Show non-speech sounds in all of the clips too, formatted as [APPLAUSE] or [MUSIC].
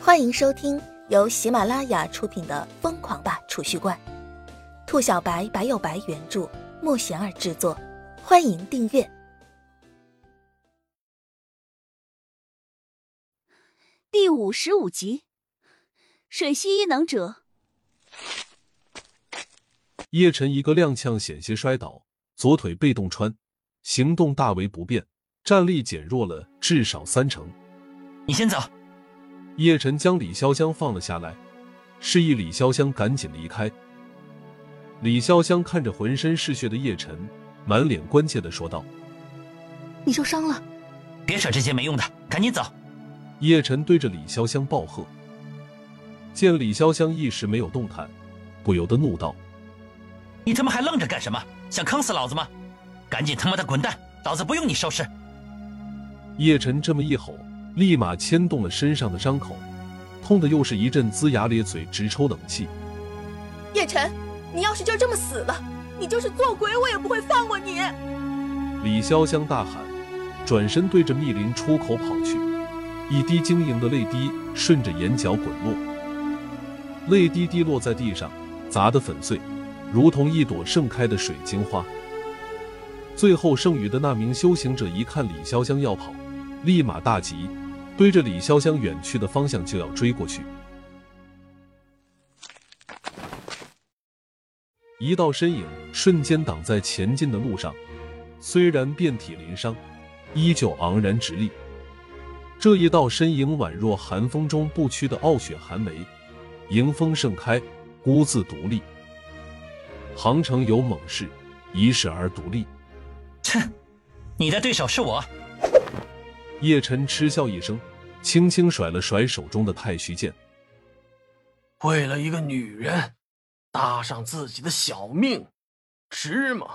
欢迎收听由喜马拉雅出品的《疯狂吧储蓄罐》，兔小白白有白原著，莫贤儿制作。欢迎订阅第五十五集。水系异能者叶晨一个踉跄，险些摔倒，左腿被洞穿，行动大为不便，战力减弱了至少三成。你先走。叶晨将李潇湘放了下来，示意李潇湘赶紧离开。李潇湘看着浑身是血的叶晨，满脸关切的说道：“你受伤了？别扯这些没用的，赶紧走。”叶晨对着李潇湘暴喝。见李潇湘一时没有动弹，不由得怒道：“你他妈还愣着干什么？想坑死老子吗？赶紧他妈的滚蛋！老子不用你收拾！”叶晨这么一吼。立马牵动了身上的伤口，痛的又是一阵龇牙咧嘴，直抽冷气。叶晨，你要是就这么死了，你就是做鬼，我也不会放过你！李潇湘大喊，转身对着密林出口跑去，一滴晶莹的泪滴顺着眼角滚落，泪滴滴落在地上，砸得粉碎，如同一朵盛开的水晶花。最后剩余的那名修行者一看李潇湘要跑，立马大急。对着李潇湘远去的方向就要追过去，一道身影瞬间挡在前进的路上，虽然遍体鳞伤，依旧昂然直立。这一道身影宛若寒风中不屈的傲雪寒梅，迎风盛开，孤自独立。杭城有猛士，一世而独立。切，你的对手是我。叶晨嗤笑一声，轻轻甩了甩手中的太虚剑。为了一个女人，搭上自己的小命，值吗？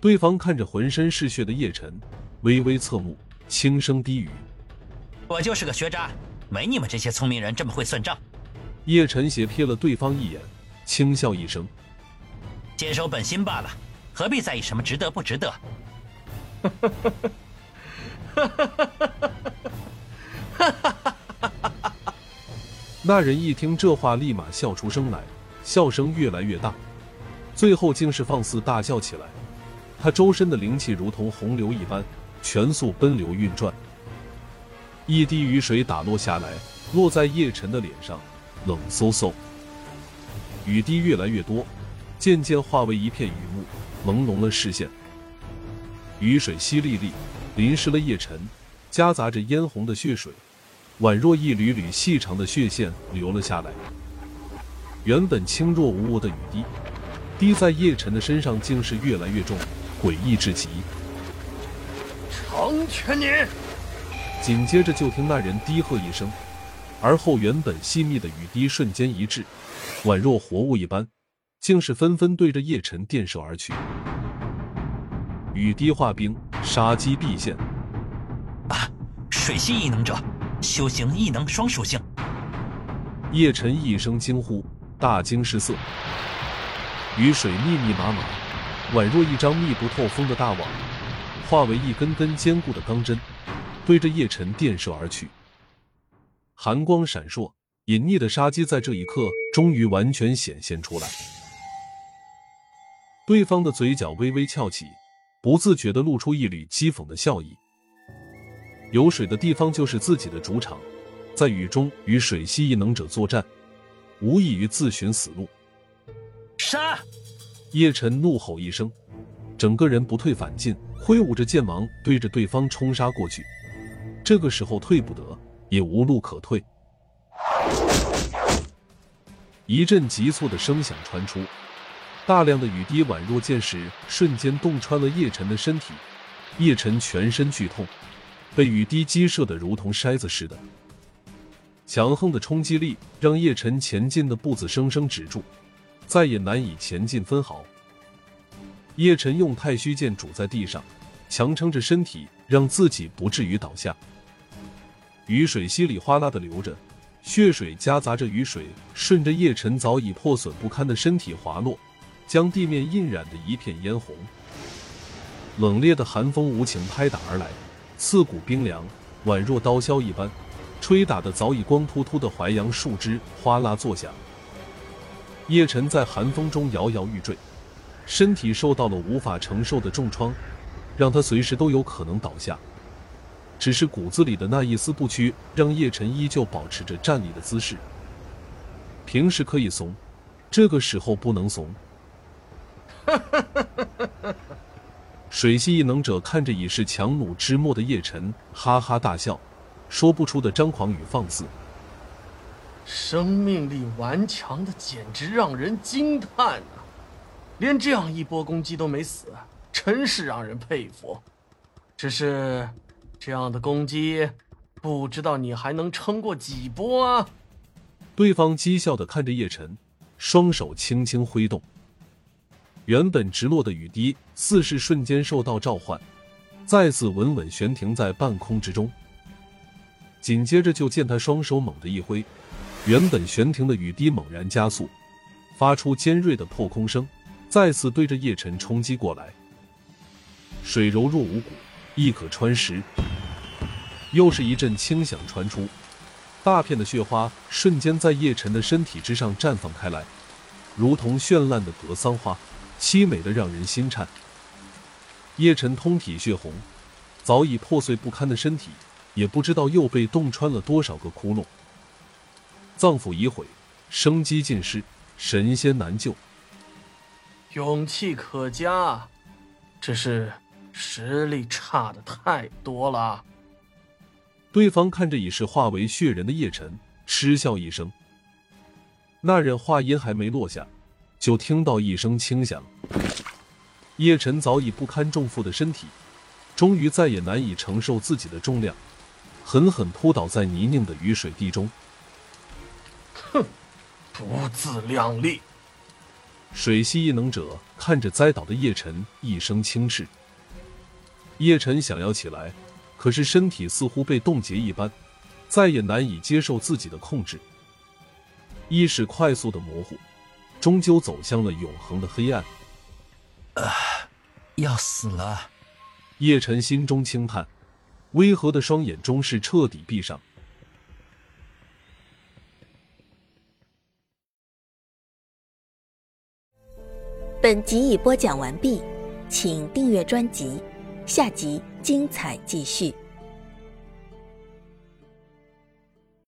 对方看着浑身是血的叶晨，微微侧目，轻声低语：“我就是个学渣，没你们这些聪明人这么会算账。”叶晨斜瞥了对方一眼，轻笑一声：“坚守本心罢了，何必在意什么值得不值得？” [LAUGHS] [LAUGHS] 那人一听这话，立马笑出声来，笑声越来越大，最后竟是放肆大笑起来。他周身的灵气如同洪流一般，全速奔流运转。一滴雨水打落下来，落在叶晨的脸上，冷飕飕。雨滴越来越多，渐渐化为一片雨幕，朦胧了视线。雨水淅沥沥。淋湿了叶晨，夹杂着嫣红的血水，宛若一缕缕细长的血线流了下来。原本轻若无物的雨滴，滴在叶晨的身上，竟是越来越重，诡异至极。成全你！紧接着就听那人低喝一声，而后原本细密的雨滴瞬间一滞，宛若活物一般，竟是纷纷对着叶晨电射而去。雨滴化冰，杀机毕现。啊！水系异能者，修行异能双属性。叶晨一声惊呼，大惊失色。雨水密密麻麻，宛若一张密不透风的大网，化为一根根坚固的钢针，对着叶晨电射而去。寒光闪烁，隐匿的杀机在这一刻终于完全显现出来。对方的嘴角微微翘起。不自觉的露出一缕讥讽的笑意。有水的地方就是自己的主场，在雨中与水系异能者作战，无异于自寻死路。杀！叶晨怒吼一声，整个人不退反进，挥舞着剑芒对着对方冲杀过去。这个时候退不得，也无路可退。一阵急促的声响传出。大量的雨滴宛若箭矢，瞬间洞穿了叶晨的身体。叶晨全身剧痛，被雨滴击射的如同筛子似的。强横的冲击力让叶晨前进的步子生生止住，再也难以前进分毫。叶晨用太虚剑拄在地上，强撑着身体，让自己不至于倒下。雨水稀里哗啦的流着，血水夹杂着雨水，顺着叶晨早已破损不堪的身体滑落。将地面印染的一片嫣红，冷冽的寒风无情拍打而来，刺骨冰凉，宛若刀削一般，吹打的早已光秃秃的淮阳树枝哗啦作响。叶晨在寒风中摇摇欲坠，身体受到了无法承受的重创，让他随时都有可能倒下。只是骨子里的那一丝不屈，让叶晨依旧保持着站立的姿势。平时可以怂，这个时候不能怂。[LAUGHS] 水系异能者看着已是强弩之末的叶晨，哈哈大笑，说不出的张狂与放肆。生命力顽强的简直让人惊叹啊！连这样一波攻击都没死，真是让人佩服。只是，这样的攻击，不知道你还能撑过几波啊？对方讥笑的看着叶晨，双手轻轻挥动。原本直落的雨滴，似是瞬间受到召唤，再次稳稳悬停在半空之中。紧接着，就见他双手猛地一挥，原本悬停的雨滴猛然加速，发出尖锐的破空声，再次对着叶晨冲击过来。水柔若无骨，亦可穿石。又是一阵轻响传出，大片的血花瞬间在叶晨的身体之上绽放开来，如同绚烂的格桑花。凄美的让人心颤。叶晨通体血红，早已破碎不堪的身体，也不知道又被洞穿了多少个窟窿。脏腑已毁，生机尽失，神仙难救。勇气可嘉，只是实力差的太多了。对方看着已是化为血人的叶晨，嗤笑一声。那人话音还没落下。就听到一声轻响，叶晨早已不堪重负的身体，终于再也难以承受自己的重量，狠狠扑倒在泥泞的雨水地中。哼，不自量力！水系异能者看着栽倒的叶晨，一声轻斥。叶晨想要起来，可是身体似乎被冻结一般，再也难以接受自己的控制，意识快速的模糊。终究走向了永恒的黑暗。啊，要死了！叶晨心中轻叹，微合的双眼终是彻底闭上。本集已播讲完毕，请订阅专辑，下集精彩继续。